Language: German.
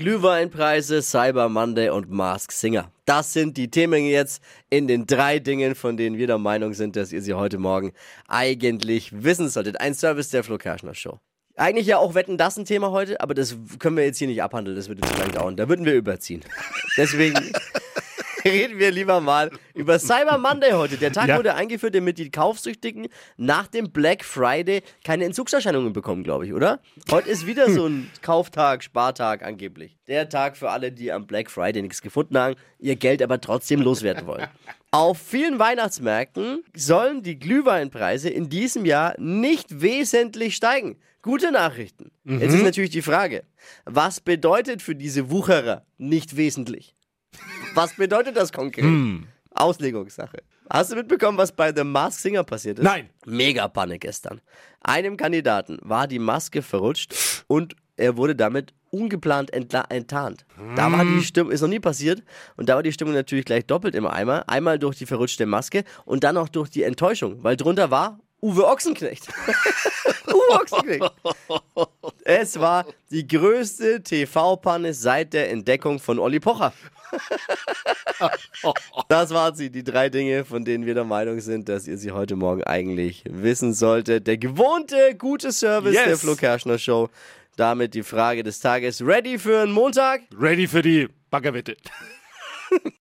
Glühweinpreise, Cyber Monday und Mask Singer. Das sind die Themen jetzt in den drei Dingen, von denen wir der Meinung sind, dass ihr sie heute Morgen eigentlich wissen solltet. Ein Service der Flo Kerschner Show. Eigentlich ja auch Wetten, das ein Thema heute, aber das können wir jetzt hier nicht abhandeln, das würde zu lange dauern. Da würden wir überziehen. Deswegen reden wir lieber mal über Cyber Monday heute. Der Tag Ja. wurde eingeführt, damit die Kaufsüchtigen nach dem Black Friday keine Entzugserscheinungen bekommen, glaube ich, oder? Heute ist wieder so ein Kauftag, Spartag angeblich. Der Tag für alle, die am Black Friday nichts gefunden haben, ihr Geld aber trotzdem loswerden wollen. Auf vielen Weihnachtsmärkten sollen die Glühweinpreise in diesem Jahr nicht wesentlich steigen. Gute Nachrichten. Jetzt ist natürlich die Frage, was bedeutet für diese Wucherer nicht wesentlich? Was bedeutet das konkret? Auslegungssache. Hast du mitbekommen, was bei The Mask Singer passiert ist? Nein. Mega Panik gestern. Einem Kandidaten war die Maske verrutscht und er wurde damit ungeplant enttarnt. Da war die Stimmung, ist noch nie passiert, und da war die Stimmung natürlich gleich doppelt im Eimer. Einmal durch die verrutschte Maske und dann auch durch die Enttäuschung, weil drunter war Uwe Ochsenknecht. Uwe Ochsenknecht. Es war die größte TV-Panne seit der Entdeckung von Olli Pocher. Das waren sie, die drei Dinge, von denen wir der Meinung sind, dass ihr sie heute Morgen eigentlich wissen solltet. Der gewohnte, gute Service Yes. der Flo Kerschner Show. Damit die Frage des Tages. Ready für einen Montag? Ready für die Baggerwette.